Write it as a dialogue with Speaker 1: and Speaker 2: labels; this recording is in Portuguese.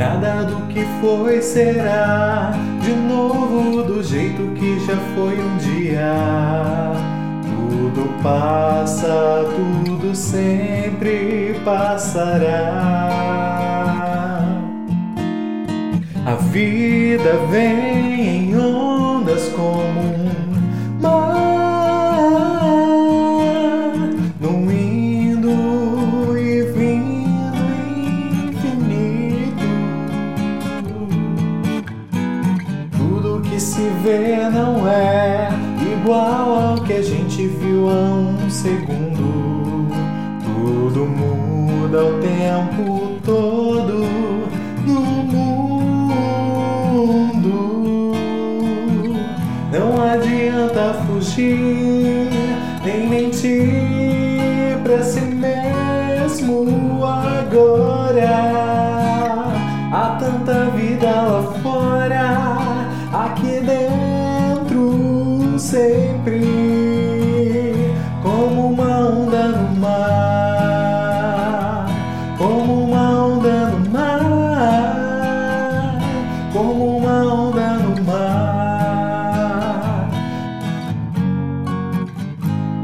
Speaker 1: Nada do que foi será de novo do jeito que já foi um dia. Tudo passa, tudo sempre passará. A vida vem em ondas como um se vê não é igual ao que a gente viu há um segundo. Tudo muda o tempo todo no mundo. Não adianta fugir, nem mentir pra si mesmo sempre como uma onda no mar, como uma onda no mar, como uma onda no mar.